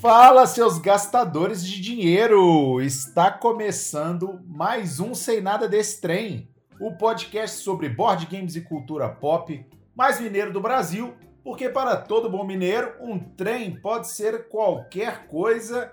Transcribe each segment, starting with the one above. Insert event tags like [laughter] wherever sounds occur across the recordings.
Fala, seus gastadores de dinheiro! Está começando mais um Sem Nada Desse Trem, o podcast sobre board games e cultura pop mais mineiro do Brasil, porque para todo bom mineiro, um trem pode ser qualquer coisa.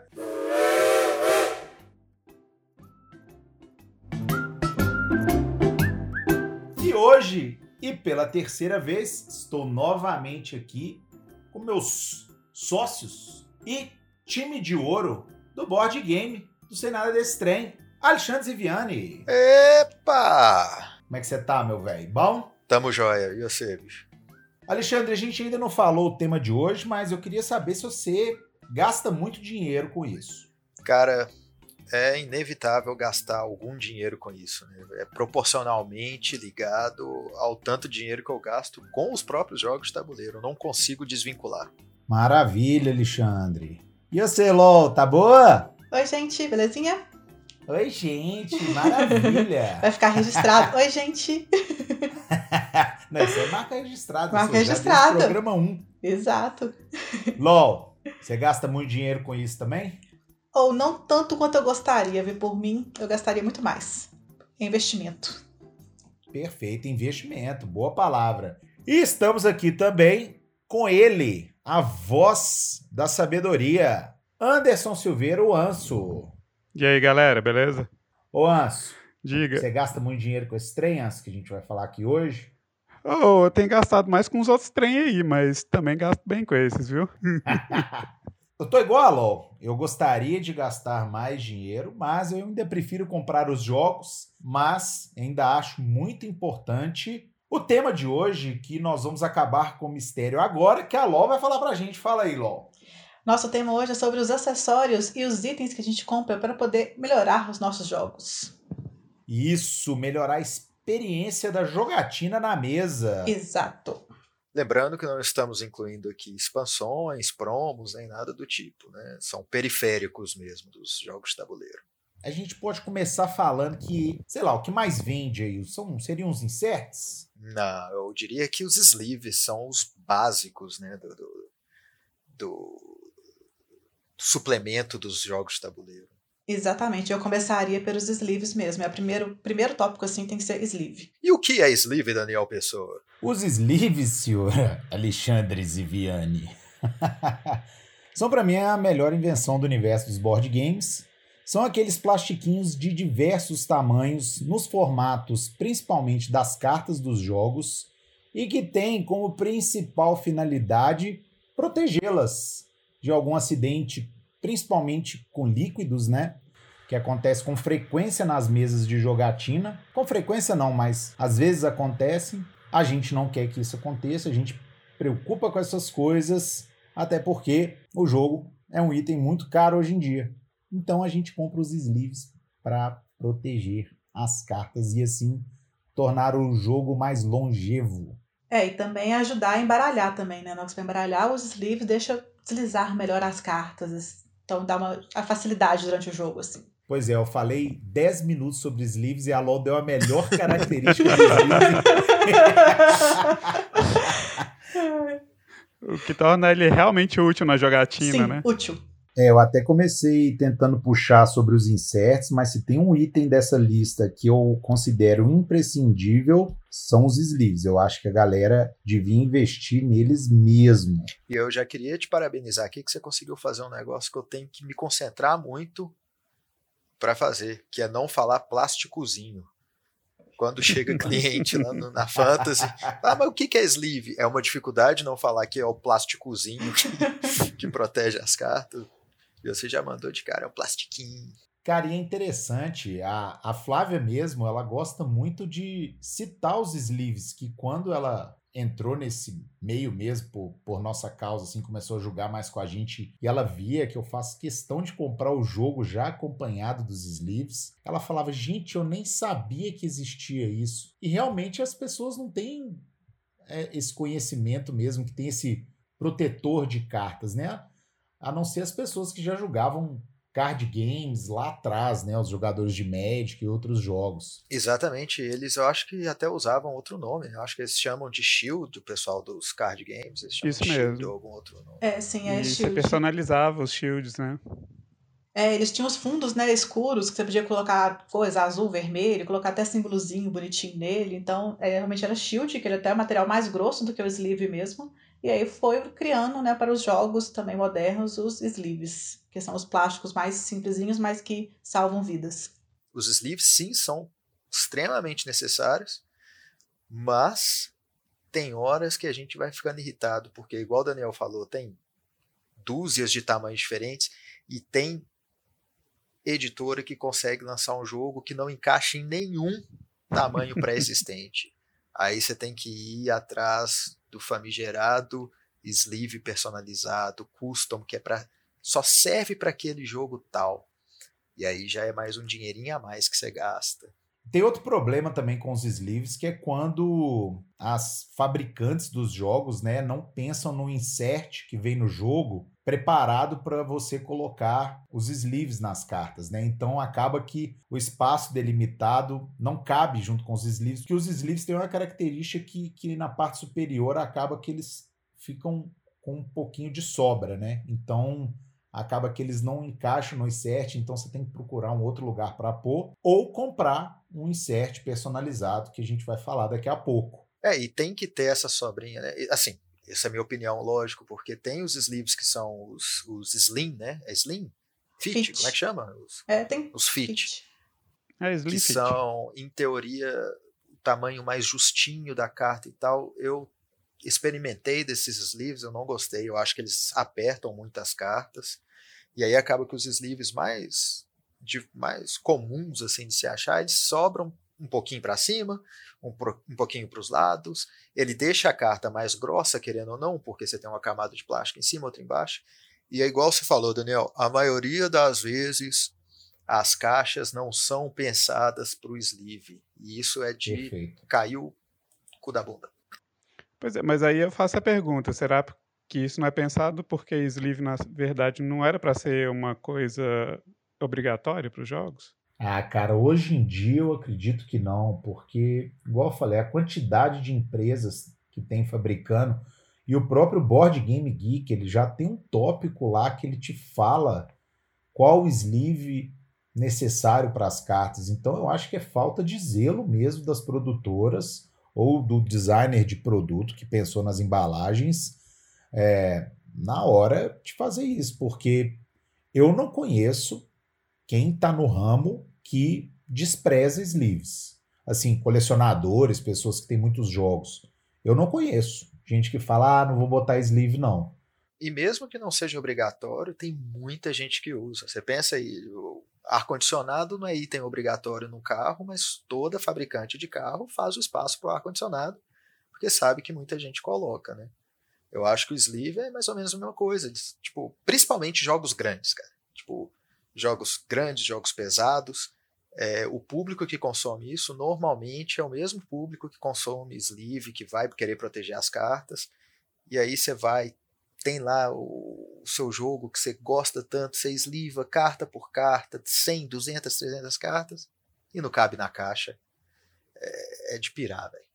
E hoje, e pela terceira vez, estou novamente aqui com meus sócios e time de ouro do board game do Sem Nada Desse Trem, Alexandre Ziviani. Epa! Como é que você tá, meu velho? Bom? Tamo jóia. E você, bicho? Alexandre, a gente ainda não falou o tema de hoje, mas eu queria saber se você gasta muito dinheiro com isso. Cara, é inevitável gastar algum dinheiro com isso. Né? É proporcionalmente ligado ao tanto dinheiro que eu gasto com os próprios jogos de tabuleiro. Eu não consigo desvincular. Maravilha, Alexandre. E você, LOL, tá boa? Oi, gente, belezinha? Oi, gente, maravilha. [laughs] Vai ficar registrado. Oi, gente. [laughs] Não, isso é marca registrada. Marca isso registrada. Programa 1. Exato. LOL, você gasta muito dinheiro com isso também? Ou não tanto quanto eu gostaria, viu? Por mim, eu gastaria muito mais. É investimento. Perfeito, investimento, boa palavra. E estamos aqui também com ele, a voz da sabedoria, Anderson Silveira, o Anso. E aí, galera, beleza? Ô Anso, Diga. você gasta muito dinheiro com esse trem, Anso, que a gente vai falar aqui hoje? Oh, eu tenho gastado mais com os outros trem aí, mas também gasto bem com esses, viu? [laughs] Eu tô igual a LOL. Eu gostaria de gastar mais dinheiro, mas eu ainda prefiro comprar os jogos, mas ainda acho muito importante o tema de hoje, que nós vamos acabar com o mistério agora, que a LOL vai falar pra gente. Fala aí, LOL. Nosso tema hoje é sobre os acessórios e os itens que a gente compra para poder melhorar os nossos jogos. Isso, melhorar a experiência da jogatina na mesa. Exato. Lembrando que não estamos incluindo aqui expansões, promos, nem nada do tipo. Né? São periféricos mesmo dos jogos de tabuleiro. A gente pode começar falando que, sei lá, o que mais vende aí são, seriam os inserts? Não, eu diria que os sleeves são os básicos né, do, do, do suplemento dos jogos de tabuleiro. Exatamente. Eu começaria pelos sleeves mesmo. É o primeiro, primeiro tópico assim tem que ser sleeve. E o que é sleeve, Daniel Pessoa? Os sleeves, senhora Alexandre Ziviani, [laughs] são para mim a melhor invenção do universo dos board games. São aqueles plastiquinhos de diversos tamanhos, nos formatos principalmente das cartas dos jogos, e que têm como principal finalidade protegê-las de algum acidente, principalmente com líquidos, né? Que acontece com frequência nas mesas de jogatina. Com frequência não, mas às vezes acontece. A gente não quer que isso aconteça, a gente preocupa com essas coisas, até porque o jogo é um item muito caro hoje em dia. Então a gente compra os sleeves para proteger as cartas e assim tornar o jogo mais longevo. É, e também ajudar a embaralhar também, né? Na hora que você vai embaralhar, os sleeves deixa deslizar melhor as cartas. Então dá uma a facilidade durante o jogo, assim. Pois é, eu falei 10 minutos sobre sleeves e a LOL deu a melhor [laughs] característica do sleeve. [laughs] O que torna ele realmente útil na jogatina, Sim, né? útil. É, eu até comecei tentando puxar sobre os inserts, mas se tem um item dessa lista que eu considero imprescindível, são os sleeves. Eu acho que a galera devia investir neles mesmo. E eu já queria te parabenizar aqui que você conseguiu fazer um negócio que eu tenho que me concentrar muito para fazer, que é não falar plásticozinho. Quando chega [laughs] cliente lá no- na Fantasy, ah, mas o que que é sleeve? É uma dificuldade não falar que é o plásticozinho que, [laughs] que protege as cartas. E você já mandou de cara, um plastiquinho. Cara, e é interessante, a, a Flávia mesmo, ela gosta muito de citar os sleeves, que quando ela entrou nesse meio mesmo, por, por nossa causa, assim, começou a jogar mais com a gente, e ela via que eu faço questão de comprar o jogo já acompanhado dos sleeves, ela falava, gente, eu nem sabia que existia isso. E realmente as pessoas não têm é, esse conhecimento mesmo, que tem esse protetor de cartas, né? A não ser as pessoas que já jogavam card games lá atrás, né? Os jogadores de Magic e outros jogos. Exatamente, eles eu acho que até usavam outro nome. Eu acho que eles chamam de Shield, o pessoal dos card games. Eles chamam Isso de Shield mesmo. ou algum outro nome. É, sim, é e você Shield. personalizava os shields, né? É, eles tinham os fundos, né, escuros, que você podia colocar coisa azul, vermelho, colocar até símbolozinho bonitinho nele. Então, é, realmente era shield, que ele até é um material mais grosso do que o sleeve mesmo. E aí foi criando, né, para os jogos também modernos, os sleeves, que são os plásticos mais simplesinhos, mas que salvam vidas. Os sleeves, sim, são extremamente necessários, mas tem horas que a gente vai ficando irritado, porque, igual o Daniel falou, tem dúzias de tamanhos diferentes e tem editora que consegue lançar um jogo que não encaixa em nenhum tamanho [laughs] pré-existente. Aí você tem que ir atrás do famigerado sleeve personalizado, custom, que é para só serve para aquele jogo tal. E aí já é mais um dinheirinho a mais que você gasta. Tem outro problema também com os sleeves, que é quando as fabricantes dos jogos né, não pensam no insert que vem no jogo preparado para você colocar os sleeves nas cartas, né? Então acaba que o espaço delimitado não cabe junto com os sleeves, porque os sleeves têm uma característica que, que na parte superior acaba que eles ficam com um pouquinho de sobra, né? Então acaba que eles não encaixam no insert, então você tem que procurar um outro lugar para pôr ou comprar um insert personalizado que a gente vai falar daqui a pouco. É, e tem que ter essa sobrinha, né? Assim, essa é a minha opinião, lógico, porque tem os sleeves que são os, os slim, né? É slim? Fit, Fit. como é que chama? Os, É, tem os fit, fit. É que Slim Fit. são, em teoria, o tamanho mais justinho da carta e tal. Eu experimentei desses sleeves, eu não gostei, eu acho que eles apertam muito as cartas. E aí acaba que os sleeves mais, de, mais comuns assim de se achar, eles sobram um pouquinho para cima, um, pro- um pouquinho para os lados. Ele deixa a carta mais grossa, querendo ou não, porque você tem uma camada de plástico em cima, outra embaixo. E é igual você falou, Daniel, a maioria das vezes as caixas não são pensadas para o sleeve. E isso é de Perfeito. cair o cu da bunda. Pois é, mas aí eu faço a pergunta, será que isso não é pensado porque sleeve, na verdade, não era para ser uma coisa obrigatória para os jogos? Ah, cara, hoje em dia eu acredito que não, porque, igual eu falei, a quantidade de empresas que tem fabricando e o próprio Board Game Geek, ele já tem um tópico lá que ele te fala qual sleeve necessário para as cartas. Então eu acho que é falta de zelo mesmo das produtoras ou do designer de produto que pensou nas embalagens é, na hora de fazer isso, porque eu não conheço quem está no ramo que despreza sleeves. Assim, colecionadores, pessoas que têm muitos jogos. Eu não conheço gente que fala, ah, não vou botar sleeve, não. E mesmo que não seja obrigatório, tem muita gente que usa. Você pensa aí, ar-condicionado não é item obrigatório no carro, mas toda fabricante de carro faz o espaço para o ar-condicionado, porque sabe que muita gente coloca, né? Eu acho que o sleeve é mais ou menos a mesma coisa. Tipo, principalmente jogos grandes, cara. Tipo, jogos grandes, jogos pesados. É, o público que consome isso normalmente é o mesmo público que consome sleeve, que vai querer proteger as cartas. E aí você vai, tem lá o, o seu jogo que você gosta tanto, você esliva carta por carta, 100, 200, 300 cartas, e não cabe na caixa. É, é de pirar, velho.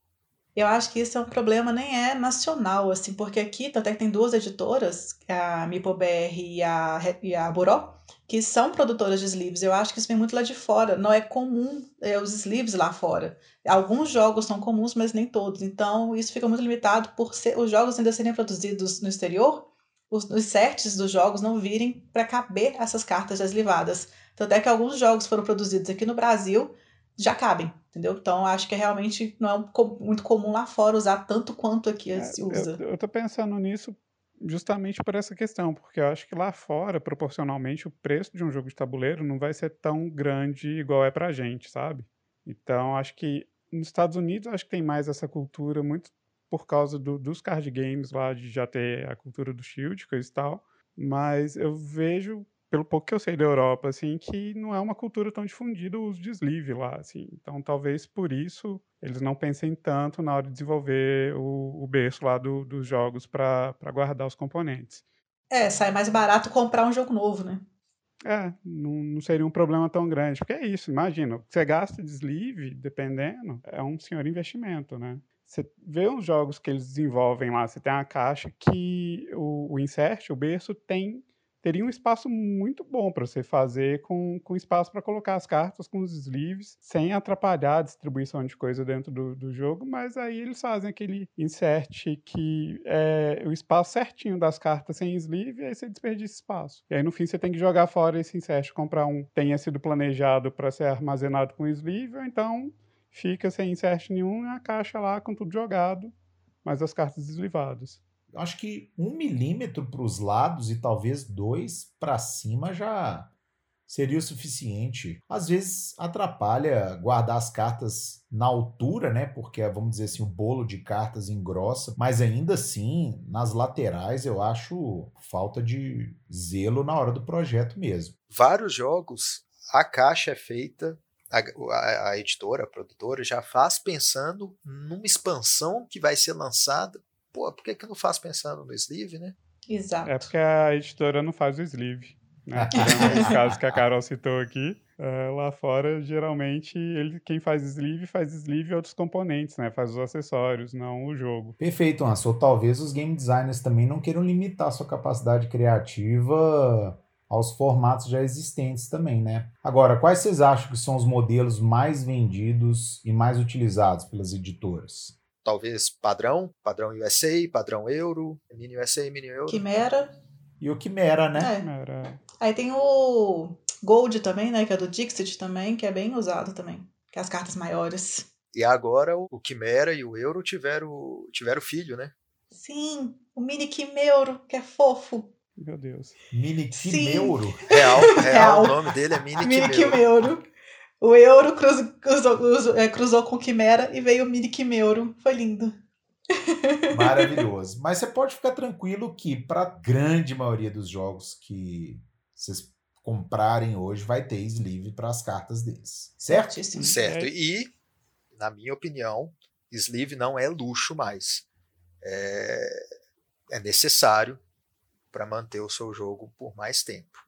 Eu acho que isso é um problema nem é nacional, assim, porque aqui até que tem duas editoras, a MipoBR e a, e a Buró, que são produtoras de sleeves. Eu acho que isso vem muito lá de fora. Não é comum é, os sleeves lá fora. Alguns jogos são comuns, mas nem todos. Então, isso fica muito limitado por ser, os jogos ainda serem produzidos no exterior, os, os sets dos jogos não virem para caber essas cartas já eslivadas. Tanto é que alguns jogos foram produzidos aqui no Brasil já cabem, entendeu? Então acho que realmente não é muito comum lá fora usar tanto quanto aqui É, se usa. Eu, eu tô pensando nisso justamente por essa questão, porque eu acho que lá fora, proporcionalmente, o preço de um jogo de tabuleiro não vai ser tão grande igual é pra gente, sabe? Então, acho que nos Estados Unidos, acho que tem mais essa cultura, muito por causa do- dos card games lá, de já ter a cultura do Shield, coisa e tal. Mas eu vejo, pelo pouco que eu sei da Europa, assim, que não é uma cultura tão difundida o uso de sleeve lá, assim. Então, talvez por isso eles não pensem tanto na hora de desenvolver o, o berço lá do- dos jogos para guardar os componentes. É, sai mais barato comprar um jogo novo, né? É, não, não, seria um problema tão grande. Porque é isso, imagina, você gasta de sleeve, dependendo, é um senhor investimento, né? Você vê os jogos que eles desenvolvem lá, você tem uma caixa que o, o insert, o berço, tem teria um espaço muito bom para você fazer com, com espaço para colocar as cartas com os sleeves, sem atrapalhar a distribuição de coisa dentro do, do jogo, mas aí eles fazem aquele insert que é o espaço certinho das cartas sem sleeve, e aí você desperdiça espaço. E aí no fim você tem que jogar fora esse insert, comprar um tenha sido planejado para ser armazenado com sleeve, ou então fica sem insert nenhum e a caixa lá com tudo jogado, mas as cartas deslivadas acho que um milímetro para os lados e talvez dois para cima já seria o suficiente. Às vezes atrapalha guardar as cartas na altura, né? Porque vamos dizer assim, o bolo de cartas engrossa, mas ainda assim, nas laterais eu acho falta de zelo na hora do projeto mesmo. Vários jogos, a caixa é feita a, a, editora, a produtora, já faz pensando numa expansão que vai ser lançada pô, por que, que eu não faço pensando no sleeve, né? Exato. É porque a editora não faz o sleeve. Né? [laughs] É um caso que a Carol citou aqui. Uh, lá fora, geralmente, ele, quem faz sleeve, faz sleeve e outros componentes, né? Faz os acessórios, não o jogo. Perfeito, Anso. Ou talvez os game designers também não queiram limitar sua capacidade criativa aos formatos já existentes também, né? Agora, quais vocês acham que são os modelos mais vendidos e mais utilizados pelas editoras? Talvez padrão, padrão USA, padrão euro, mini USA, mini euro. Quimera. E o Quimera, né? É. Quimera. Aí tem o Gold também, né? Que é do Dixit também, que é bem usado também. Que é as cartas maiores. E agora o Quimera e o Euro tiveram, tiveram filho, né? Sim, o Mini Quimeuro, que é fofo. Meu Deus. Mini Quimeuro? Real, real, [laughs] real, o nome dele é Mini, Mini Quimeuro. Quimeuro. O Euro cruz, cruzou, cruzou, é, cruzou com Quimera e veio o Mini Quimeuro. Foi lindo. [laughs] Maravilhoso. Mas você pode ficar tranquilo que, para a grande maioria dos jogos que vocês comprarem hoje, vai ter sleeve para as cartas deles. Certo? Certíssimo. Certo. E, na minha opinião, sleeve não é luxo mais. É, é necessário para manter o seu jogo por mais tempo.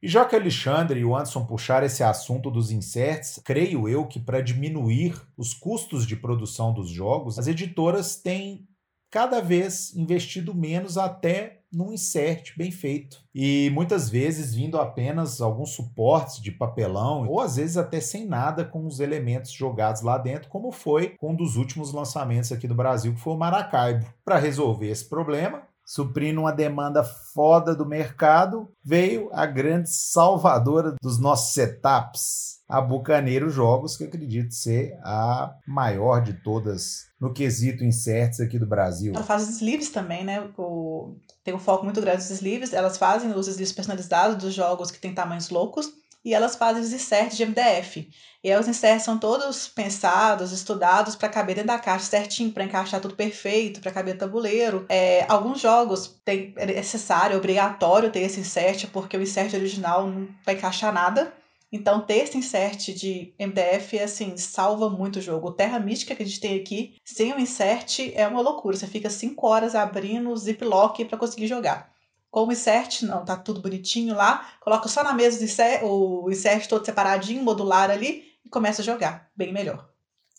E já que Alexandre e o Anderson puxaram esse assunto dos inserts, creio eu que para diminuir os custos de produção dos jogos, as editoras têm cada vez investido menos até num insert bem feito. E muitas vezes vindo apenas alguns suportes de papelão, ou às vezes até sem nada com os elementos jogados lá dentro, como foi com um dos últimos lançamentos aqui do Brasil, que foi o Maracaibo. Para resolver esse problema, suprindo uma demanda foda do mercado, veio a grande salvadora dos nossos setups, a Bucaneiro Jogos, que acredito ser a maior de todas no quesito inserts aqui do Brasil. Ela faz os sleeves também, né? O... Tem um foco muito grande nos sleeves. Elas fazem os sleeves personalizados dos jogos que têm tamanhos loucos e elas fazem os inserts de MDF. E aí os inserts são todos pensados, estudados para caber dentro da caixa certinho, para encaixar tudo perfeito, para caber tabuleiro. É, alguns jogos tem, é necessário, é obrigatório ter esse insert, porque o insert original não vai encaixar nada. Então, ter esse insert de MDF, assim, salva muito o jogo. O Terra Mística que a gente tem aqui, sem o insert, é uma loucura. Você fica 5 horas abrindo o ziplock para conseguir jogar. Com o insert, não, tá tudo bonitinho lá. Coloca só na mesa o insert todo separadinho, modular ali, e começa a jogar. Bem melhor.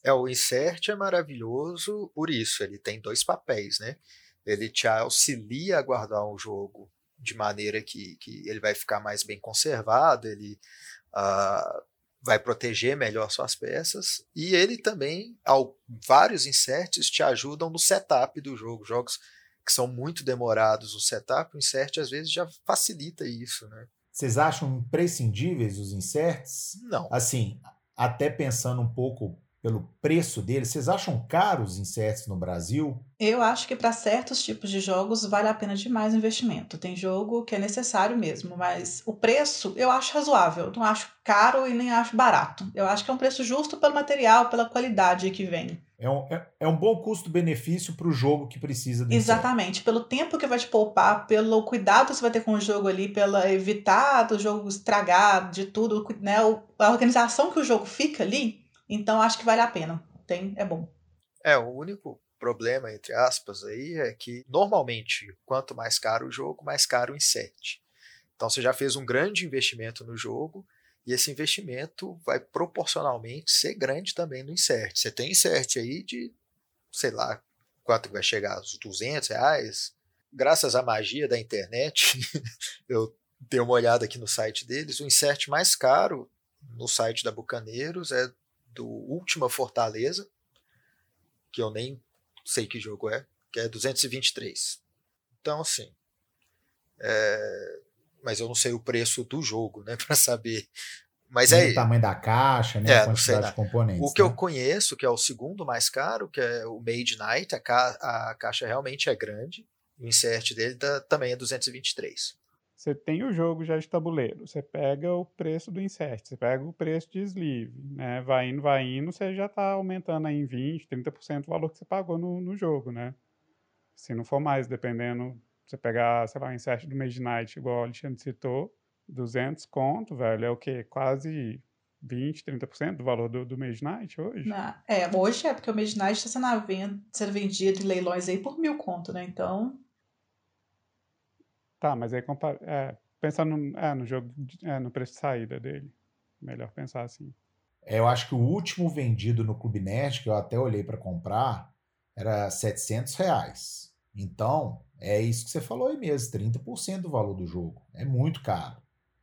É, o insert é maravilhoso por isso. Ele tem dois papéis, né? Ele te auxilia a guardar um jogo de maneira que, que ele vai ficar mais bem conservado, ele uh, vai proteger melhor suas peças. E ele também, ao, vários inserts te ajudam no setup do jogo. Jogos que são muito demorados o setup, o insert às vezes já facilita isso, né? Vocês acham imprescindíveis os inserts? Não. Assim, até pensando um pouco pelo preço deles, vocês acham caros os inserts no Brasil? Eu acho que para certos tipos de jogos vale a pena demais o investimento. Tem jogo que é necessário mesmo, mas o preço eu acho razoável. Não acho caro e nem acho barato. Eu acho que é um preço justo pelo material, pela qualidade que vem. É um, é, é um bom custo-benefício para o jogo que precisa desse. Exatamente. Pelo tempo que vai te poupar, pelo cuidado que você vai ter com o jogo ali, pela evitar do jogo estragar, de tudo, né? A organização que o jogo fica ali, então acho que vale a pena. Tem, é bom. É, o único problema, entre aspas, aí é que normalmente, quanto mais caro o jogo, mais caro o insert. Então você já fez um grande investimento no jogo e esse investimento vai proporcionalmente ser grande também no insert. Você tem insert aí de, sei lá, quanto vai chegar? Aos 200 reais? Graças à magia da internet, [laughs] eu dei uma olhada aqui no site deles. O insert mais caro no site da Bucaneiros é do Última Fortaleza, que eu nem sei que jogo é, que é 223. Então, assim. É, mas eu não sei o preço do jogo, né, [laughs] para saber. Mas é o tamanho da caixa, né, é, a quantidade de componentes. O que né? eu conheço, que é o segundo mais caro, que é o Made Night, a, ca a caixa realmente é grande. O insert dele tá, também é 223. Você tem o jogo já de tabuleiro, você pega o preço do insert, você pega o preço de sleeve, né? Vai indo, vai indo, você já está aumentando aí em 20%, 30% o valor que você pagou no, no jogo, né? Se não for mais, dependendo, você pegar, sei lá, o insert do Midnight, igual o Alexandre citou, 200 conto, velho, é o quê? Quase 20, 30% do valor do, do Midnight hoje? Não, é, hoje é porque o Midnight está sendo, sendo vendido em leilões aí por mil conto, né? Então, Tá, mas aí é, pensando é, no jogo, é, no preço de saída dele. Melhor pensar assim. É, eu acho que o último vendido no Clube Nerd, que eu até olhei para comprar, era 700 reais. Então, é isso que você falou aí mesmo, 30% do valor do jogo. É muito caro.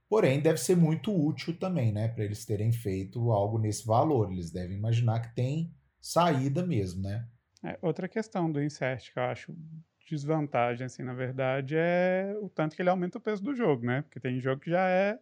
Porém, deve ser muito útil também, né? Para eles terem feito algo nesse valor. Eles devem imaginar que tem saída mesmo, né? É, outra questão do insert que eu acho desvantagem, assim, na verdade, é o tanto que ele aumenta o peso do jogo, né? Porque tem jogo que já é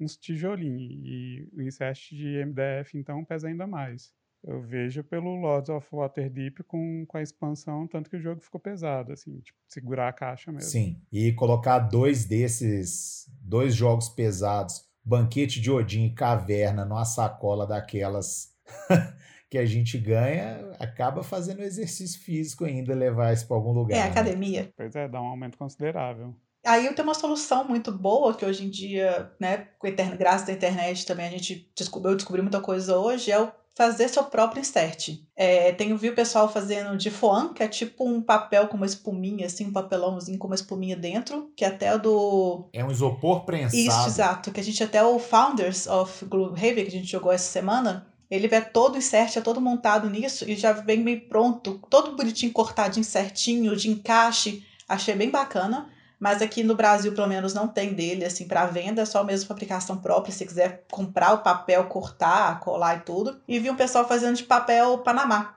uns tijolinhos, e o insert de MDF, então, pesa ainda mais. Eu vejo pelo Lords of Waterdeep com, com a expansão, tanto que o jogo ficou pesado, assim, tipo, segurar a caixa mesmo. Sim, e colocar dois desses, dois jogos pesados, Banquete de Odin e Caverna, numa sacola daquelas [laughs] que a gente ganha, acaba fazendo exercício físico ainda, levar isso para algum lugar. É, né? academia. Pois é, dá um aumento considerável. Aí eu tenho uma solução muito boa, que hoje em dia, né, com a graças à internet também, a gente descobriu, eu descobri muita coisa hoje, é o fazer seu próprio insert. É, tenho visto o pessoal fazendo de foam, que é tipo um papel com uma espuminha, assim, um papelãozinho com uma espuminha dentro, que é até o do... É um isopor prensado. Isso, exato, que a gente até o Founders of Gloomhaven, que a gente jogou essa semana, ele é todo insert, é todo montado nisso e já vem meio pronto, todo bonitinho, cortadinho certinho, de encaixe. Achei bem bacana. Mas aqui no Brasil, pelo menos, não tem dele assim para venda, é só mesmo fabricação própria. Se quiser comprar o papel, cortar, colar e tudo. E vi um pessoal fazendo de papel Panamá,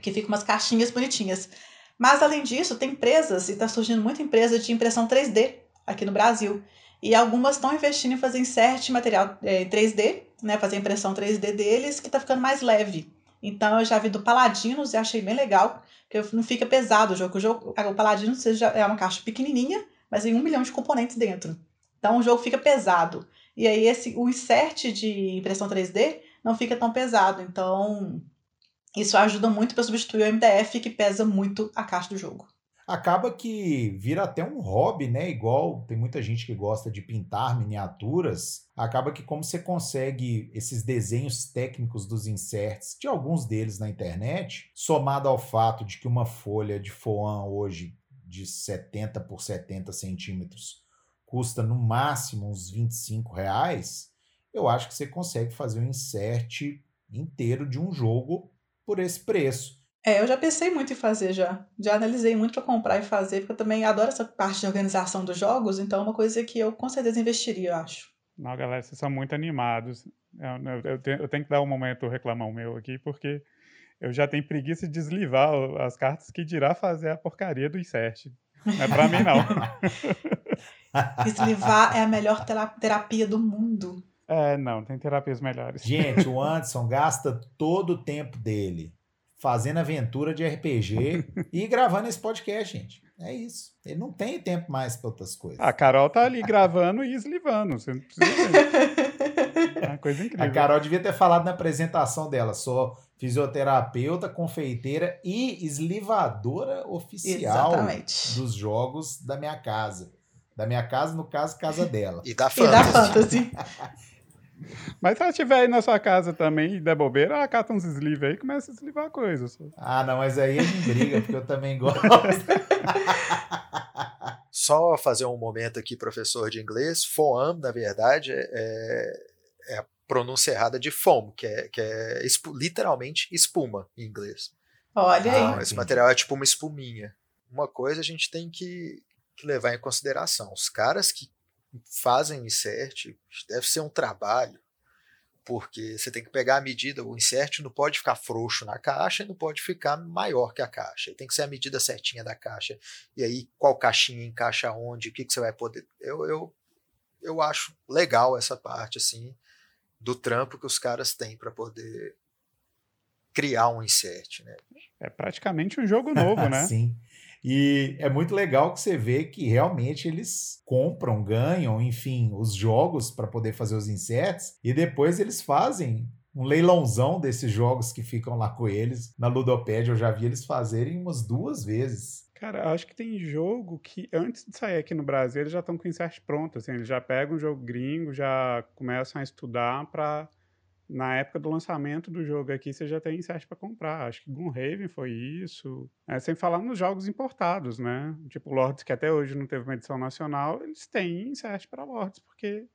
que fica umas caixinhas bonitinhas. Mas além disso, tem empresas, e está surgindo muita empresa de impressão 3D aqui no Brasil. E algumas estão investindo em fazer insert material é, em 3D né, fazer impressão 3D deles, que tá ficando mais leve. Então eu já vi do Paladinos e achei bem legal, que não fica pesado o jogo. O, jogo, o Paladinos já é uma caixa pequenininha, mas tem um milhão de componentes dentro. Então o jogo fica pesado. E aí esse o insert de impressão 3D não fica tão pesado. Então isso ajuda muito para substituir o MDF que pesa muito a caixa do jogo acaba que vira até um hobby, né? Igual tem muita gente que gosta de pintar miniaturas. Acaba que como você consegue esses desenhos técnicos dos inserts, de alguns deles na internet, somado ao fato de que uma folha de foam hoje de 70 por 70 centímetros custa no máximo uns 25 reais, eu acho que você consegue fazer um insert inteiro de um jogo por esse preço. É, eu já pensei muito em fazer já. Já analisei muito para comprar e fazer, porque eu também adoro essa parte de organização dos jogos, então é uma coisa que eu com certeza investiria, eu acho. Não, galera, vocês são muito animados. Eu, eu, eu, tenho, eu tenho que dar um momento reclamão meu aqui, porque eu já tenho preguiça de deslivar as cartas que dirá fazer a porcaria do insert. Não é pra mim, não. [laughs] Deslivar é a melhor terapia do mundo. É, não, tem terapias melhores. Gente, o [laughs] Anderson gasta todo o tempo dele fazendo aventura de RPG e gravando esse podcast, gente. É isso. Ele não tem tempo mais para outras coisas. A Carol tá ali gravando e eslivando. Você não precisa ver. [laughs] É uma coisa incrível. A Carol devia ter falado na apresentação dela. Sou fisioterapeuta, confeiteira e eslivadora oficial Exatamente. dos jogos da minha casa. Da minha casa, no caso, casa dela. E da Fantasy. E da Fantasy. [laughs] Mas se ela estiver aí na sua casa também e der bobeira, ela cata uns sleeves aí e começa a eslivar coisas. Ah, não, mas aí a gente briga, porque eu também gosto. [laughs] Só fazer um momento aqui, professor de inglês. Foam, na verdade, é, é a pronúncia errada de foam, que é, que é literalmente espuma em inglês. Olha aí. Então, esse material é tipo uma espuminha. Uma coisa a gente tem que, que levar em consideração. Os caras que fazem insert deve ser um trabalho, porque você tem que pegar a medida, o insert não pode ficar frouxo na caixa e não pode ficar maior que a caixa. Tem que ser a medida certinha da caixa. E aí, qual caixinha encaixa onde, o que, que você vai poder. Eu, eu, eu acho legal essa parte, assim, do trampo que os caras têm para poder criar um insert, né? É praticamente um jogo novo, [laughs] né? Sim. E é muito legal que você vê que realmente eles compram, ganham, enfim, os jogos para poder fazer os inserts e depois eles fazem um leilãozão desses jogos que ficam lá com eles. Na Ludopédia eu já vi eles fazerem umas duas vezes. Cara, acho que tem jogo que antes de sair aqui no Brasil eles já estão com insert pronto, assim, eles já pegam um jogo gringo, já começam a estudar para na época do lançamento do jogo aqui, você já tem insert para comprar. Acho que Gloomhaven foi isso. É, sem falar nos jogos importados, né? Tipo Lords, que até hoje não teve uma edição nacional, eles têm insert para Lords, porque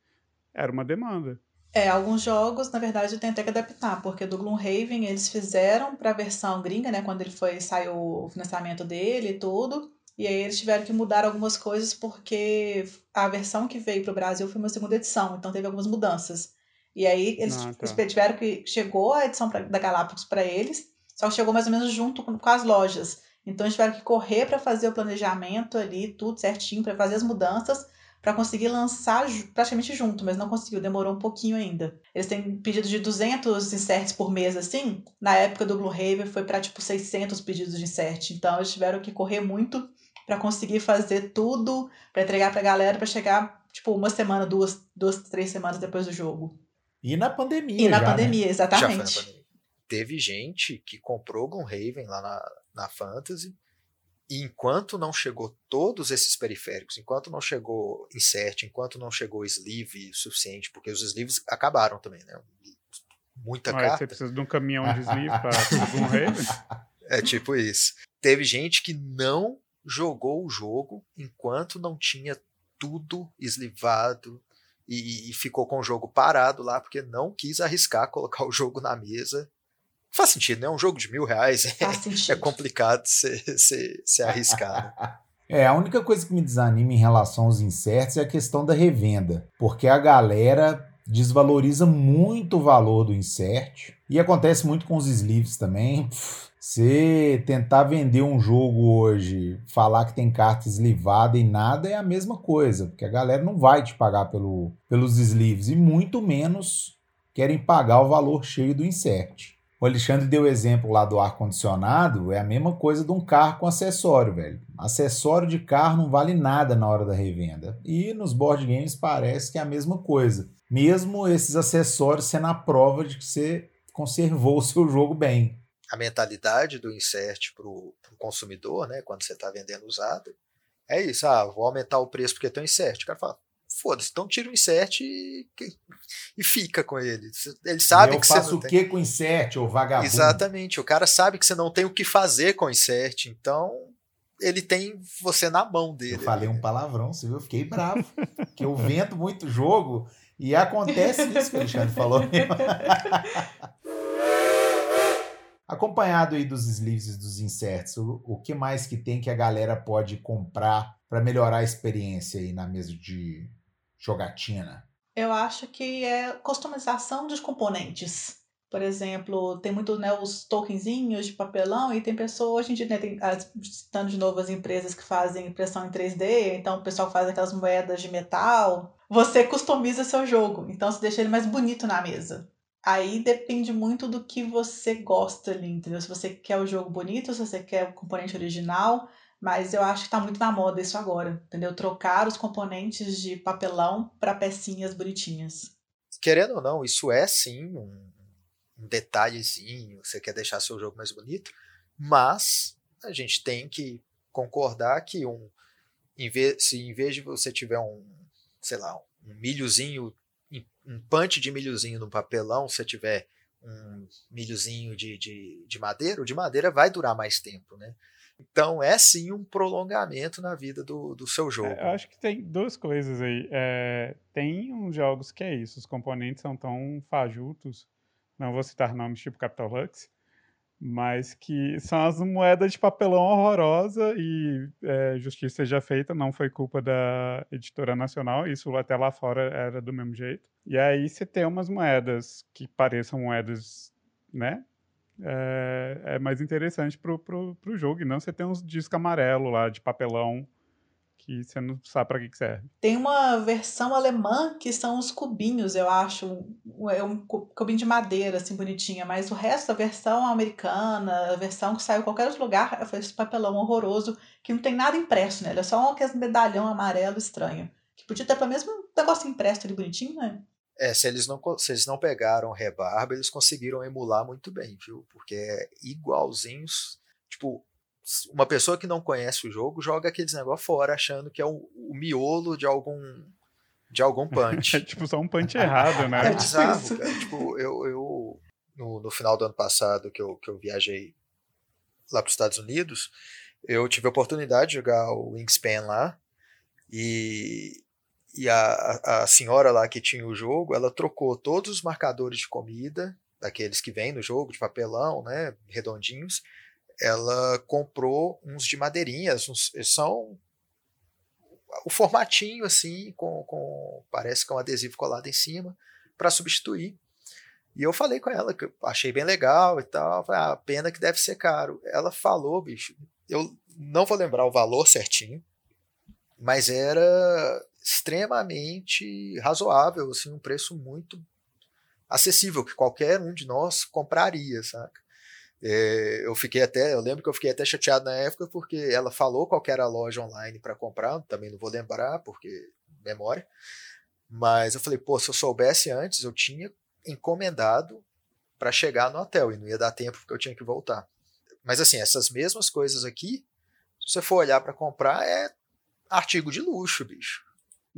era uma demanda. É, alguns jogos, na verdade, tem até que adaptar, porque do Gloomhaven eles fizeram para a versão gringa, né? Quando ele foi saiu o financiamento dele e tudo. E aí eles tiveram que mudar algumas coisas porque a versão que veio para o Brasil foi uma segunda edição, então teve algumas mudanças. E aí eles ah, tá. tiveram que. Chegou a edição pra, da Galápagos para eles, só que chegou mais ou menos junto com, com as lojas. Então eles tiveram que correr para fazer o planejamento ali, tudo certinho, para fazer as mudanças, para conseguir lançar praticamente junto, mas não conseguiu, demorou um pouquinho ainda. Eles têm pedidos de 200 inserts por mês, assim. Na época do Gloomhaven foi para tipo 600 pedidos de insert. Então eles tiveram que correr muito para conseguir fazer tudo, para entregar para a galera, para chegar tipo uma semana, duas, duas, três semanas depois do jogo. E na pandemia. E na já, pandemia, né? exatamente. Pandemia. Teve gente que comprou Gloomhaven lá na, na Fantasy, e enquanto não chegou todos esses periféricos, enquanto não chegou insert, enquanto não chegou sleeve suficiente, porque os sleeves acabaram também, né? Muita Mas carta. Você precisa de um caminhão de sleeve para Gloomhaven? [laughs] É tipo isso. Teve gente que não jogou o jogo enquanto não tinha tudo eslivado, e, e, ficou com o jogo parado lá porque não quis arriscar colocar o jogo na mesa. Faz sentido, né? Um jogo de mil reais é, é complicado se arriscar. Né? É, a única coisa que me desanima em relação aos inserts é a questão da revenda, porque a galera desvaloriza muito o valor do insert e acontece muito com os sleeves também. [laughs] Você tentar vender um jogo hoje, falar que tem carta eslivada e nada é a mesma coisa, porque a galera não vai te pagar pelo, pelos sleeves e muito menos querem pagar o valor cheio do insert. O Alexandre deu o exemplo lá do ar-condicionado, é a mesma coisa de um carro com acessório, velho. Acessório de carro não vale nada na hora da revenda. E nos board games parece que é a mesma coisa. Mesmo esses acessórios sendo a prova de que você conservou o seu jogo bem a mentalidade do insert para o consumidor, né, quando você está vendendo usado, é isso, ah, vou aumentar o preço porque tem um insert. O cara fala, foda-se, então tira o insert e, e fica com ele. Ele sabe eu que faço você o que com o insert, ou vagabundo? Exatamente, o cara sabe que você não tem o que fazer com o insert, então ele tem você na mão dele. Eu falei um palavrão, você viu? Eu fiquei bravo, que eu vendo muito jogo e acontece isso que o Alexandre falou. [laughs] Acompanhado aí dos sleeves e dos inserts, o, o que mais que tem que a galera pode comprar para melhorar a experiência aí na mesa de jogatina? Eu acho que é customização dos componentes. Por exemplo, tem muito né, os tokenzinhos de papelão e tem pessoas, hoje em dia, né, citando de novo as empresas que fazem impressão em 3D, então o pessoal faz aquelas moedas de metal. Você customiza seu jogo, então você deixa ele mais bonito na mesa. Aí depende muito do que você gosta ali, entendeu? Se você quer o jogo bonito, se você quer o componente original, mas eu acho que tá muito na moda isso agora, entendeu? Trocar os componentes de papelão para pecinhas bonitinhas. Querendo ou não, isso é sim um, detalhezinho, você quer deixar seu jogo mais bonito, mas a gente tem que concordar que um, em vez, se em vez de você tiver um, sei lá, um milhozinho um punch de milhozinho no papelão, se tiver um milhozinho de, de, de madeira, o de madeira vai durar mais tempo, né? Então é sim um prolongamento na vida do, do seu jogo. É, eu acho que tem duas coisas aí. É, tem uns jogos que é isso, os componentes são tão fajutos, não vou citar nomes tipo Capital Lux, mas que são as moedas de papelão horrorosa e é, justiça seja feita, não foi culpa da editora nacional, isso até lá fora era do mesmo jeito. E aí você tem umas moedas que pareçam moedas, né? É, é mais interessante pro, pro, pro jogo, e não você tem uns discos amarelos lá de papelão que você não sabe para que, que serve. Tem uma versão alemã que são os cubinhos, eu acho. É um cubinho de madeira, assim, bonitinha. Mas o resto da versão americana, a versão que saiu em qualquer outro lugar, foi esse papelão horroroso, que não tem nada impresso nele. É só aquele medalhão amarelo estranho. Que podia ter pelo menos um negócio impresso ali bonitinho, né? É, se eles não, se eles não pegaram rebarba, eles conseguiram emular muito bem, viu? Porque é igualzinhos. Tipo, uma pessoa que não conhece o jogo joga aqueles negócios fora, achando que é o, o miolo de algum de algum punch. é [laughs] tipo só um punch errado, né? [laughs] É bizarro, cara. Tipo, eu, eu no, no, final do ano passado que eu, que eu viajei lá para os Estados Unidos, eu tive a oportunidade de jogar o Wingspan lá e, e a, a senhora lá que tinha o jogo, ela trocou todos os marcadores de comida, daqueles que vêm no jogo, de papelão, né, redondinhos, ela comprou uns de madeirinhas, uns, são o formatinho assim, com, com parece que é um adesivo colado em cima, para substituir. E eu falei com ela que eu achei bem legal e tal. Falei, ah, pena que deve ser caro. Ela falou, bicho, eu não vou lembrar o valor certinho, mas era extremamente razoável, assim, um preço muito acessível que qualquer um de nós compraria, saca? É, eu fiquei até, eu lembro que eu fiquei até chateado na época porque ela falou qual era a loja online para comprar, também não vou lembrar porque memória. Mas eu falei, pô, se eu soubesse antes, eu tinha encomendado para chegar no hotel e não ia dar tempo porque eu tinha que voltar. Mas assim, essas mesmas coisas aqui, se você for olhar para comprar, é artigo de luxo, bicho.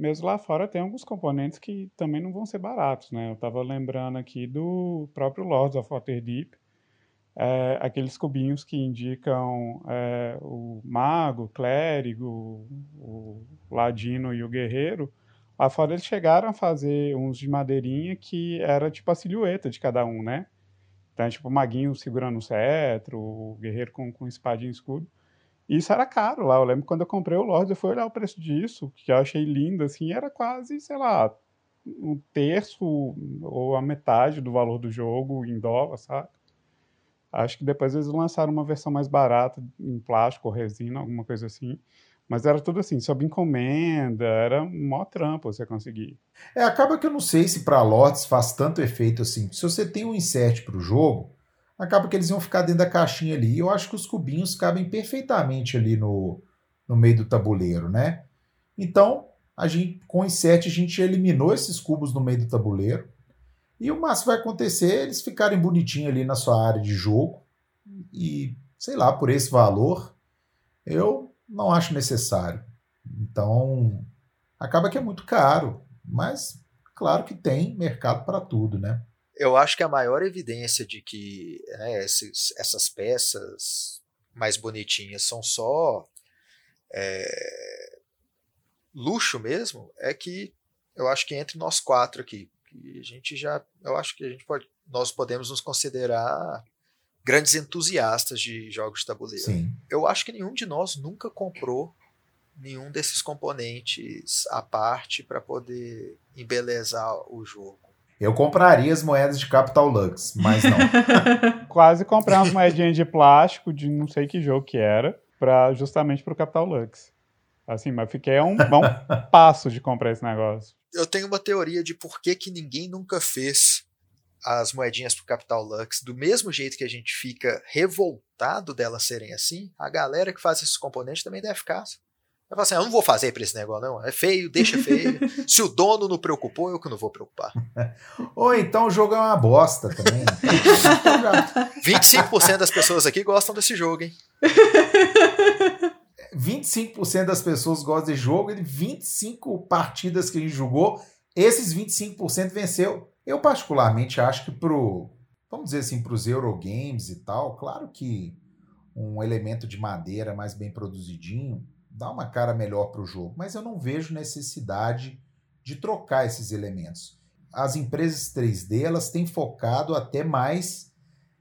Mesmo lá fora tem alguns componentes que também não vão ser baratos, né? Eu tava lembrando aqui do próprio Lords of Waterdeep, é, aqueles cubinhos que indicam é, o mago, o clérigo, o ladino e o guerreiro. Lá fora eles chegaram a fazer uns de madeirinha que era tipo a silhueta de cada um, né? Então, tipo, o maguinho segurando o cetro, o guerreiro com, com espadinha e escudo. Isso era caro lá. Eu lembro quando eu comprei o Lorde, eu fui olhar o preço disso, que eu achei lindo, assim, era quase, sei lá, um terço ou a metade do valor do jogo em dólar, sabe? Acho que depois eles lançaram uma versão mais barata, em plástico ou resina, alguma coisa assim. Mas era tudo assim, sob encomenda, era um maior trampo você conseguir. É, acaba que eu não sei se para lotes faz tanto efeito assim. Se você tem um insert para o jogo, acaba que eles iam ficar dentro da caixinha ali. Eu acho que os cubinhos cabem perfeitamente ali no, no meio do tabuleiro, né? Então, a gente, com o insert, a gente eliminou esses cubos no meio do tabuleiro. E o máximo vai acontecer é eles ficarem bonitinhos ali na sua área de jogo. E, sei lá, por esse valor, eu não acho necessário. Então, acaba que é muito caro. Mas, claro que tem mercado para tudo, né? Eu acho que a maior evidência de que né, esses, essas peças mais bonitinhas são só é, luxo mesmo é que eu acho que entre nós quatro aqui, que a gente já, eu acho que a gente pode, nós podemos nos considerar grandes entusiastas de jogos de tabuleiro. Sim. Eu acho que nenhum de nós nunca comprou nenhum desses componentes à parte para poder embelezar o jogo. Eu compraria as moedas de Capital Lux, mas não. [laughs] Quase comprei umas moedinhas de plástico de não sei que jogo que era, pra, justamente para o Capital Lux. Assim, mas fiquei a um bom [laughs] passo de comprar esse negócio eu tenho uma teoria de por que, que ninguém nunca fez as moedinhas pro Capital Lux do mesmo jeito que a gente fica revoltado delas serem assim, a galera que faz esses componentes também deve ficar. Vai falar assim, eu não vou fazer para esse negócio, não. É feio, deixa feio. [laughs] Se o dono não preocupou, eu que não vou preocupar. [laughs] Ou então o jogo é uma bosta também. [laughs] 25% das pessoas aqui gostam desse jogo, hein? 25% das pessoas gostam de jogo, e 25 partidas que a gente jogou, esses 25% venceu. Eu particularmente acho que pro, vamos dizer assim, para os Eurogames e tal, claro que um elemento de madeira mais bem produzidinho dá uma cara melhor para o jogo, mas eu não vejo necessidade de trocar esses elementos. As empresas 3D elas têm focado até mais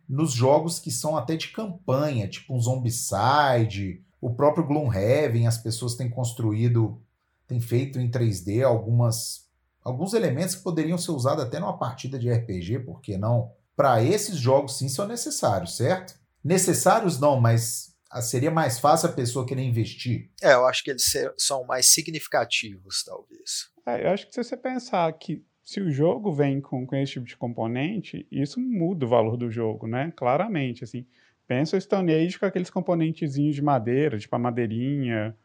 nos jogos que são até de campanha, tipo um Zombicide, o próprio Gloomhaven, as pessoas têm construído, têm feito em 3D algumas alguns elementos que poderiam ser usados até numa partida de RPG, porque não? Para esses jogos sim são necessários, certo? Necessários não, mas seria mais fácil a pessoa querer investir. É, eu acho que eles são mais significativos, talvez. É, eu acho que se você pensar que se o jogo vem com, com esse tipo de componente, isso muda o valor do jogo, né? Claramente, assim. Pensa o Stone Age com aqueles componentezinhos de madeira, tipo a madeirinha,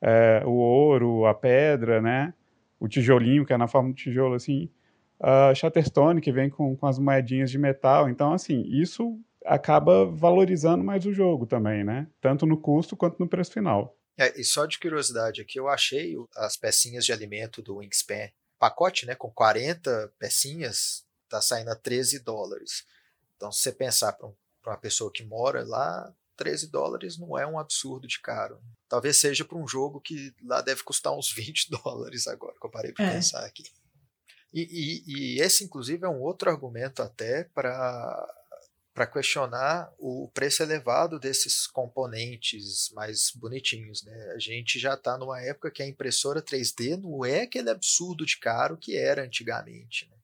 é, o ouro, a pedra, né? O tijolinho, que é na forma de tijolo, assim. Uh, Shatterstone, que vem com, com as moedinhas de metal. Então, assim, isso acaba valorizando mais o jogo também, né? Tanto no custo quanto no preço final. É, e só de curiosidade aqui, eu achei as pecinhas de alimento do Wingspan, pacote, né, com 40 pecinhas, tá saindo a 13 dólares. Então, se você pensar para um uma pessoa que mora lá, 13 dólares não é um absurdo de caro. Talvez seja para um jogo que lá deve custar uns 20 [laughs] dólares agora, que eu parei para é. pensar aqui. E, e, e, esse, inclusive, é um outro argumento até para para questionar o preço elevado desses componentes mais bonitinhos. Né? A gente já está numa época que a impressora 3D não é aquele absurdo de caro que era antigamente. Né?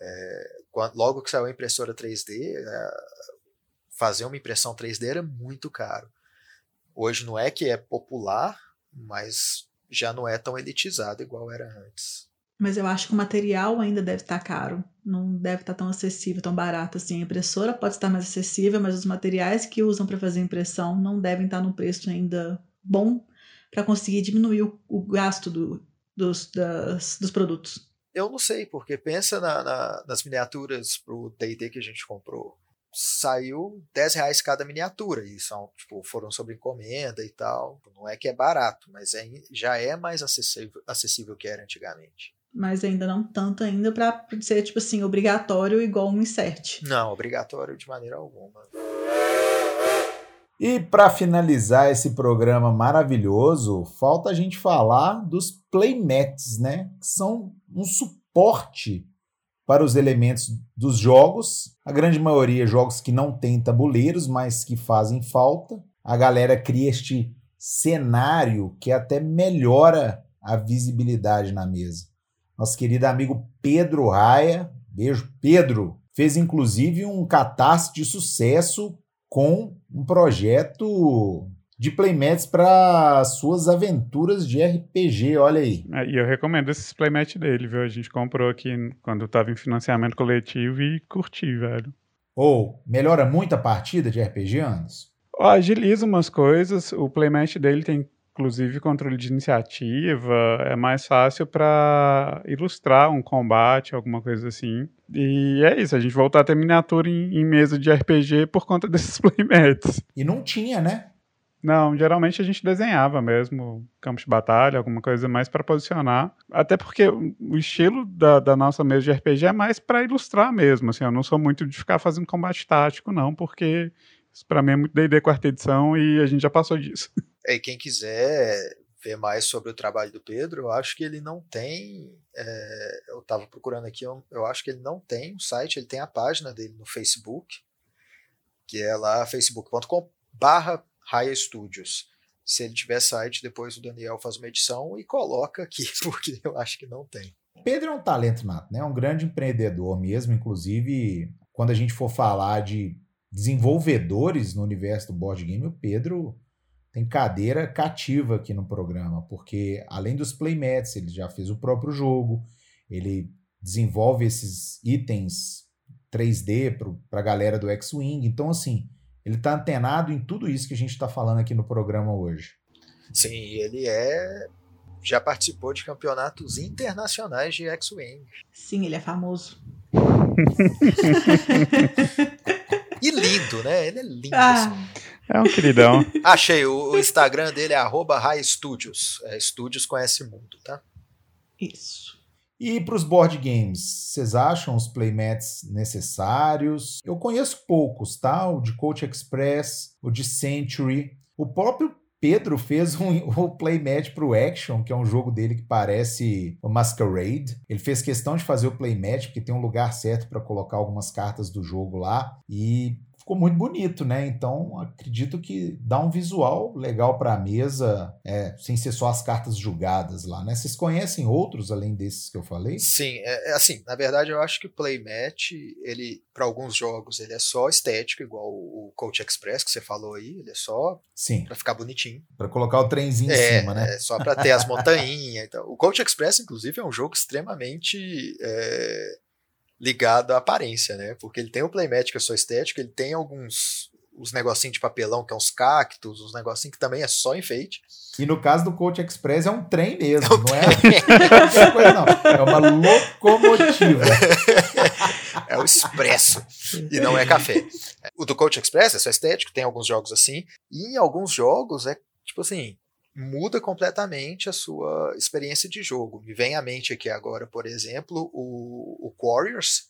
É, quando, logo que saiu a impressora 3D, é, fazer uma impressão 3D era muito caro. Hoje não é que é popular, mas já não é tão elitizado igual era antes. Mas eu acho que o material ainda deve estar caro. Não deve estar tão acessível, tão barato assim. A impressora pode estar mais acessível, mas os materiais que usam para fazer impressão não devem estar num preço ainda bom para conseguir diminuir o, o gasto do, dos, das, dos produtos. Eu não sei, porque pensa na, na, nas miniaturas para o D&D que a gente comprou saiu 10 reais cada miniatura, e são, tipo, foram sobre encomenda e tal. Não é que é barato, mas é, já é mais acessível, acessível que era antigamente. Mas ainda não tanto ainda para ser, tipo assim, obrigatório igual um insert. Não, obrigatório de maneira alguma. E para finalizar esse programa maravilhoso, falta a gente falar dos playmats, né? Que são um suporte para os elementos dos jogos. A grande maioria jogos que não têm tabuleiros, mas que fazem falta. A galera cria este cenário que até melhora a visibilidade na mesa. Nosso querido amigo Pedro Raia, beijo Pedro, fez inclusive um catarse de sucesso com um projeto de playmats para suas aventuras de RPG, olha aí. É, e eu recomendo esses playmats dele, viu? A gente comprou aqui quando estava em financiamento coletivo e curti, velho. Ou melhora muito a partida de RPG, Anderson? Agiliza umas coisas, o playmat dele tem inclusive controle de iniciativa, é mais fácil para ilustrar um combate, alguma coisa assim. E é isso, a gente voltar a ter miniatura em, em mesa de RPG por conta [laughs] desses playmats. E não tinha, né? Não, geralmente a gente desenhava mesmo campo de batalha, alguma coisa mais para posicionar. Até porque o estilo da, da, nossa mesa de RPG é mais para ilustrar mesmo. Assim, eu não sou muito de ficar fazendo combate tático, não, porque isso para mim é muito D&D quarta edição e a gente já passou disso. [laughs] É, e quem quiser ver mais sobre o trabalho do Pedro, eu acho que ele não tem. É, eu estava procurando aqui, eu, eu acho que ele não tem um site, ele tem a página dele no Facebook, que é lá facebook.com/barra Raya Studios. Se ele tiver site, depois o Daniel faz uma edição e coloca aqui, [laughs] porque eu acho que não tem. Pedro é um talento nato, né? É um grande empreendedor mesmo, inclusive quando a gente for falar de desenvolvedores no universo do board game, o Pedro tem cadeira cativa aqui no programa, porque além dos playmats, ele já fez o próprio jogo, ele desenvolve esses itens 3D para a galera do X-Wing. Então, assim, ele está antenado em tudo isso que a gente está falando aqui no programa hoje. Sim, ele é. Já participou de campeonatos internacionais de X-Wing. Sim, ele é famoso. [laughs] e lindo, né? Ele é lindo. Ah. Assim. É um queridão. [laughs] Achei, o, o Instagram dele é arroba Studios. É, Studios conhece mundo, tá? Isso. E para os board games, vocês acham os playmats necessários? Eu conheço poucos, tá? O de Coach Express, o de Century. O próprio Pedro fez um, [laughs] um playmat para o Action, que é um jogo dele que parece o Masquerade. Ele fez questão de fazer o playmat, porque tem um lugar certo para colocar algumas cartas do jogo lá. E ficou muito bonito, né? Então acredito que dá um visual legal para a mesa, é, sem ser só as cartas julgadas lá, né? Vocês conhecem outros além desses que eu falei? Sim, é, é assim. Na verdade, eu acho que o playmat, ele para alguns jogos ele é só estético, igual o Coach Express que você falou aí, ele é só Sim. para ficar bonitinho, para colocar o trenzinho é, em cima, né? É só para ter as montanhas. Então, o Coach Express, inclusive, é um jogo extremamente é, ligado à aparência, né? Porque ele tem o playmat que é só estético, ele tem alguns os negocinhos de papelão, que é uns cactos, uns negocinhos que também é só enfeite. E no caso do Coach Express é um trem mesmo, é um não é qualquer [laughs] coisa não. É uma locomotiva. é o expresso e não é café. O do Coach Express é só estético, tem alguns jogos assim, e em alguns jogos é tipo assim, muda completamente a sua experiência de jogo. Me vem à mente aqui agora, por exemplo, o, o Warriors,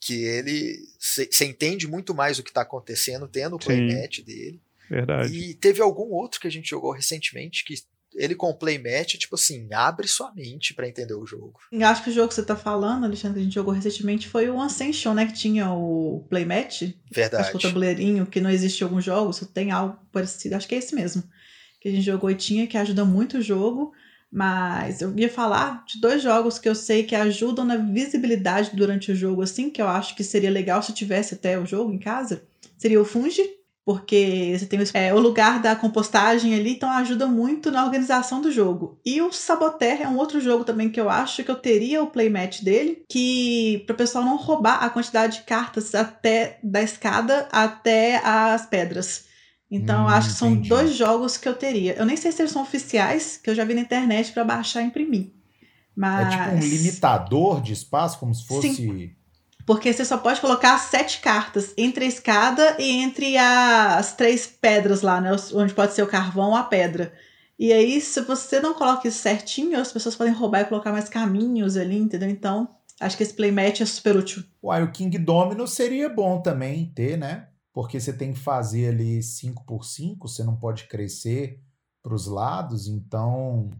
que ele você entende muito mais o que está acontecendo tendo o playmat dele. Verdade. E teve algum outro que a gente jogou recentemente que ele com playmat, tipo assim, abre sua mente para entender o jogo. Eu acho que o jogo que você tá falando, Alexandre, que a gente jogou recentemente foi o Ascension, né? Que tinha o playmat. Verdade. Acho que o tabuleirinho, que não existe em alguns jogos, tem algo parecido. Acho que é esse mesmo que a gente jogou e tinha, que ajuda muito o jogo. Mas eu ia falar de dois jogos que eu sei que ajudam na visibilidade durante o jogo, assim, que eu acho que seria legal se tivesse até o jogo em casa. Seria o Fungi, porque você tem é, o lugar da compostagem ali, então ajuda muito na organização do jogo. E o Saboteur é um outro jogo também que eu acho que eu teria o playmat dele, que para o pessoal não roubar a quantidade de cartas até da escada até as pedras. Então, hum, acho que são entendi. dois jogos que eu teria. Eu nem sei se eles são oficiais, que eu já vi na internet para baixar e imprimir. Mas... É tipo um limitador de espaço, como se fosse. Sim. Porque você só pode colocar sete cartas entre a escada e entre as três pedras lá, né? Onde pode ser o carvão ou a pedra. E aí, se você não coloca isso certinho, as pessoas podem roubar e colocar mais caminhos ali, entendeu? Então, acho que esse playmat é super útil. Uai, o King Domino seria bom também ter, né? Porque você tem que fazer ali 5 por 5 você não pode crescer para os lados, então.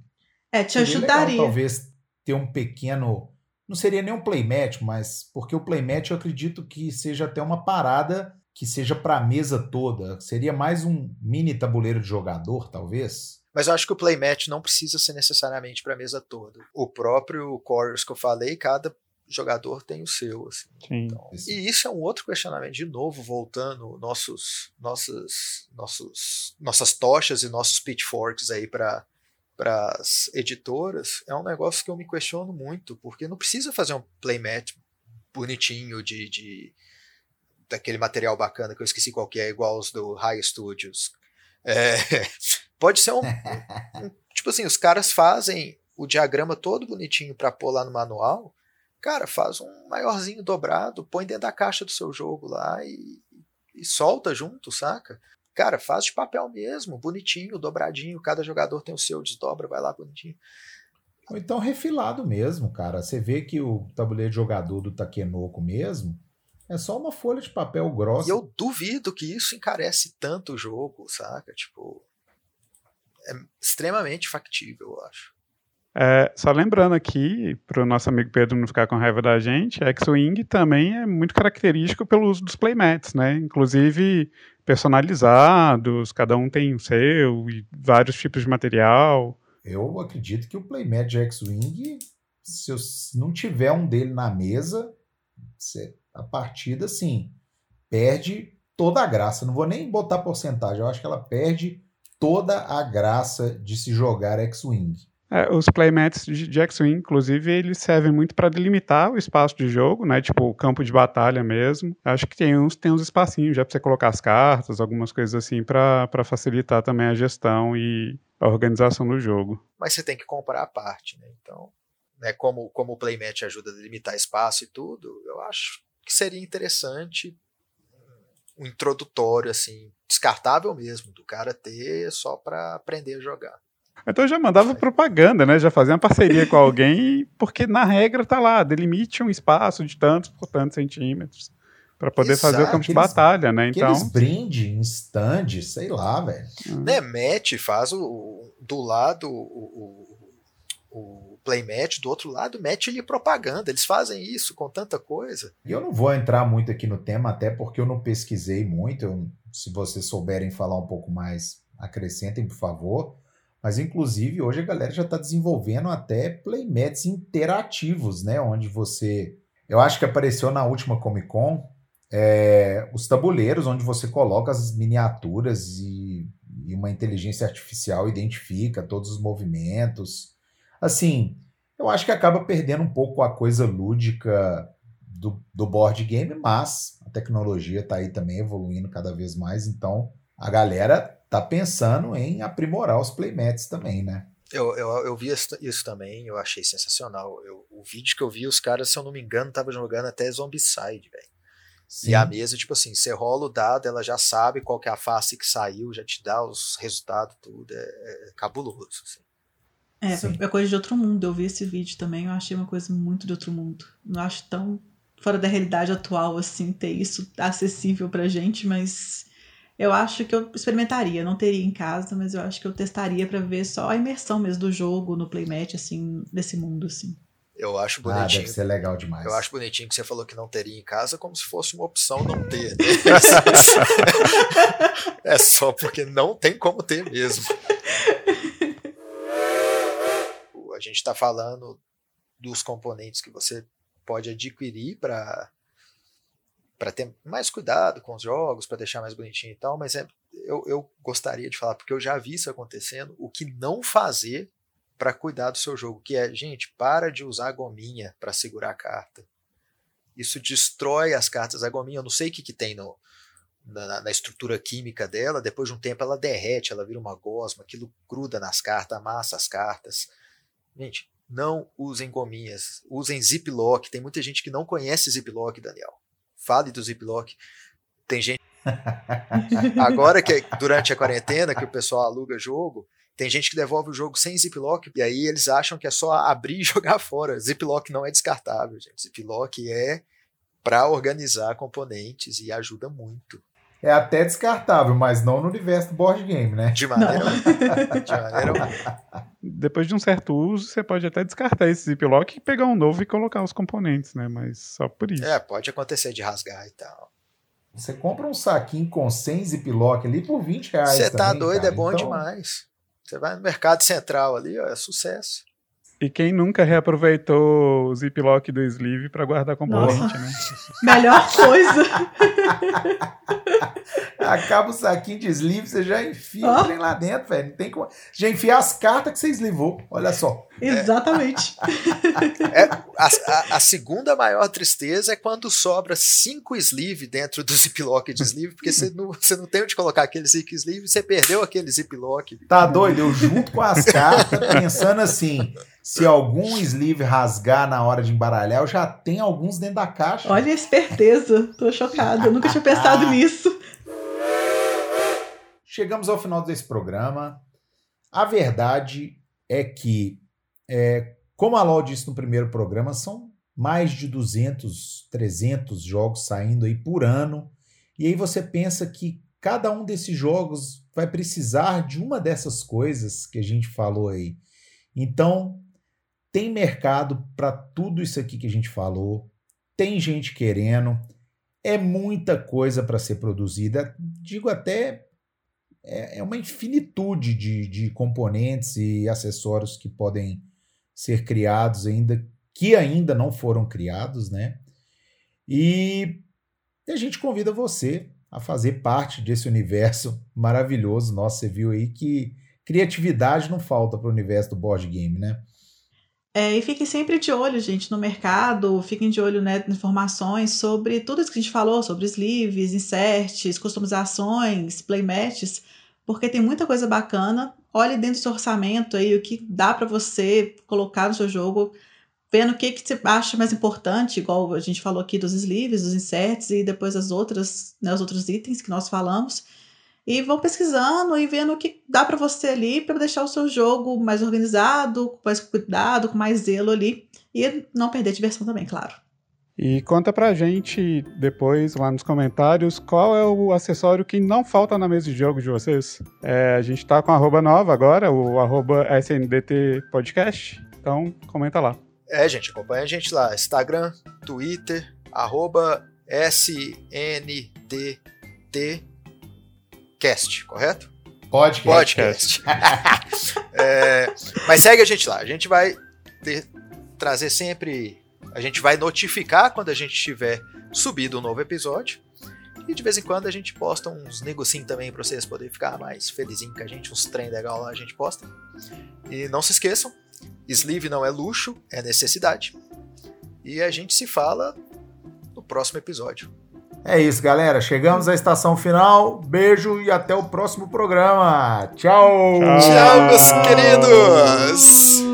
É, te ajudaria. Legal, talvez ter um pequeno. Não seria nem um playmat, mas porque o playmat eu acredito que seja até uma parada que seja para a mesa toda. Seria mais um mini tabuleiro de jogador, talvez. Mas eu acho que o playmat não precisa ser necessariamente para a mesa toda. O próprio Chorus que eu falei, cada jogador tem o seu. Assim. Então, e isso é um outro questionamento, de novo, voltando nossos, nossos, nossos, nossas tochas e nossos pitchforks aí para para as editoras, é um negócio que eu me questiono muito, porque não precisa fazer um playmat bonitinho de, de daquele material bacana que eu esqueci qual que é, igual os do High Studios. É, [laughs] pode ser um, [laughs] um, Tipo assim, os caras fazem o diagrama todo bonitinho para pôr lá no manual, Cara, faz um maiorzinho dobrado, põe dentro da caixa do seu jogo lá e, e solta junto, saca? Cara, faz de papel mesmo, bonitinho, dobradinho, cada jogador tem o seu, desdobra, vai lá bonitinho. Ou então refilado mesmo, cara. Você vê que o tabuleiro de jogador do Takenoko mesmo é só uma folha de papel grossa. E eu duvido que isso encarece tanto o jogo, saca? Tipo, é extremamente factível, eu acho. É, só lembrando aqui, para o nosso amigo Pedro não ficar com raiva da gente, X-Wing também é muito característico pelo uso dos playmats, né? Inclusive personalizados, cada um tem o seu e vários tipos de material. Eu acredito que o playmat de X-Wing, se eu não tiver um dele na mesa, a partida, assim, perde toda a graça. Não vou nem botar porcentagem, eu acho que ela perde toda a graça de se jogar X-Wing. É, os playmats de X-Wing, inclusive, eles servem muito para delimitar o espaço de jogo, né? Tipo, o campo de batalha mesmo. Acho que tem uns, tem uns espacinhos já para você colocar as cartas, algumas coisas assim, para facilitar também a gestão e a organização do jogo. Mas você tem que comprar a parte, né? Então, né, como, como o playmat ajuda a delimitar espaço e tudo, eu acho que seria interessante um introdutório, assim, descartável mesmo, do cara ter só para aprender a jogar. Então já mandava propaganda, né? Já fazia uma parceria com alguém, porque na regra tá lá, delimite um espaço de tantos por tantos centímetros para poder Exato, fazer o campo de batalha, né? Então, aqueles brinde em stand, sei lá, velho. Né, match faz o, do lado o, o, o playmatch, do outro lado match ele propaganda. Eles fazem isso com tanta coisa. E eu não vou entrar muito aqui no tema, até porque eu não pesquisei muito. Eu, se vocês souberem falar um pouco mais, acrescentem, por favor. Mas, inclusive, hoje a galera já está desenvolvendo até playmats interativos, né? Onde você. Eu acho que apareceu na última Comic Con é, os tabuleiros, onde você coloca as miniaturas e, e, uma inteligência artificial identifica todos os movimentos. Assim, eu acho que acaba perdendo um pouco a coisa lúdica do, do board game, mas a tecnologia está aí também evoluindo cada vez mais, então a galera tá pensando em aprimorar os playmats também, né? Eu, eu, eu vi isso também, eu achei sensacional. Eu, o vídeo que eu vi, os caras, se eu não me engano, estavam jogando até Zombicide, velho. E a mesa, tipo assim, você rola o dado, ela já sabe qual que é a face que saiu, já te dá os resultados, tudo. É, é cabuloso. Assim. É, Sim. é coisa de outro mundo. Eu vi esse vídeo também, eu achei uma coisa muito de outro mundo. Não acho tão fora da realidade atual, assim, ter isso acessível pra gente, mas eu acho que eu experimentaria. Não teria em casa, mas eu acho que eu testaria para ver só a imersão mesmo do jogo no playmatch, assim, desse mundo, assim. Eu acho bonitinho. Ah, deve ser legal demais. Eu acho bonitinho que você falou que não teria em casa, como se fosse uma opção não ter. Né? [laughs] é só porque não tem como ter mesmo. A gente está falando dos componentes que você pode adquirir para para ter mais cuidado com os jogos, para deixar mais bonitinho e tal, mas é, eu, eu gostaria de falar, porque eu já vi isso acontecendo, o que não fazer para cuidar do seu jogo, que é, gente, para de usar gominha para segurar a carta. Isso destrói as cartas. A gominha, eu não sei o que, que tem no, na, na, estrutura química dela, depois de um tempo ela derrete, ela vira uma gosma, aquilo gruda nas cartas, amassa as cartas. Gente, não usem gominhas, usem ziplock. Tem muita gente que não conhece ziplock, Daniel. Fale do ziplock. Tem gente. [laughs] Agora que durante a quarentena que o pessoal aluga jogo, tem gente que devolve o jogo sem ziplock e aí eles acham que é só abrir e [laughs] jogar fora. Ziplock não é descartável, gente. Ziplock é para organizar componentes e ajuda muito. É até descartável, mas não no universo do board game, né? De maneira, de maneira [laughs] Depois de um certo uso, você pode até descartar esse ziplock e pegar um novo e colocar os componentes, né? Mas só por isso. É, pode acontecer de rasgar e tal. Você compra um saquinho com 100 ziplock ali por 20 reais. Você tá doido, cara. é bom então... demais. Você vai no mercado central ali, ó, é sucesso. E quem nunca reaproveitou o ziplock do sleeve para guardar componente, né? [laughs] Melhor coisa. [laughs] Acaba o saquinho de sleeve, você já enfia oh. o trem lá dentro, velho. Não tem como. Já enfia as cartas que você eslivou. Olha só. Exatamente. [laughs] É, a, a, a, segunda maior tristeza é quando sobra cinco sleeve dentro do ziplock de sleeve, porque você não, você não tem onde colocar aquele zip sleeve, você perdeu aquele ziplock. Tá doido? Eu junto com as cartas, pensando assim se algum sleeve rasgar na hora de embaralhar, eu já tenho alguns dentro da caixa. Olha a esperteza, tô chocada, eu nunca tinha pensado [laughs] nisso. Chegamos ao final desse programa. A verdade é que, é, como a LOL disse no primeiro programa, são mais de 200, 300 jogos saindo aí por ano. E aí você pensa que cada um desses jogos vai precisar de uma dessas coisas que a gente falou aí. Então, tem mercado para tudo isso aqui que a gente falou. Tem gente querendo. É muita coisa para ser produzida. Digo até é, é uma infinitude de, de componentes e acessórios que podem ser criados ainda que ainda não foram criados, né? E a gente convida você a fazer parte desse universo maravilhoso. Nossa, você viu aí que criatividade não falta para o universo do board game, né? É, e fiquem sempre de olho, gente, no mercado, fiquem de olho né, informações sobre tudo isso que a gente falou, sobre sleeves, inserts, customizações, playmats, porque tem muita coisa bacana. Olhe dentro do seu orçamento aí o que dá para você colocar no seu jogo, vendo o que, que você acha mais importante, igual a gente falou aqui dos sleeves, dos inserts e depois as outras, né, os outros itens que nós falamos. E vão pesquisando e vendo o que dá para você ali para deixar o seu jogo mais organizado, com mais cuidado, com mais zelo ali e não perder a diversão também, claro. E conta pra gente depois lá nos comentários qual é o acessório que não falta na mesa de jogo de vocês. É, a gente tá com arroba nova agora, o arroba SNDT Podcast. Então comenta lá. É, gente, acompanha a gente lá. Instagram, Twitter, arroba SNDT Cast, correto? Podcast. Podcast. [laughs] é, mas segue a gente lá. A gente vai ter, trazer sempre a gente vai notificar quando a gente tiver subido um novo episódio. E de vez em quando a gente posta uns negocinhos também para vocês poderem ficar mais felizinhos com a gente, uns trem legal lá a gente posta. E não se esqueçam, sleeve não é luxo, é necessidade. E a gente se fala no próximo episódio. É isso, galera. Chegamos à estação final. Beijo e até o próximo programa. Tchau. Tchau, Tchau meus queridos.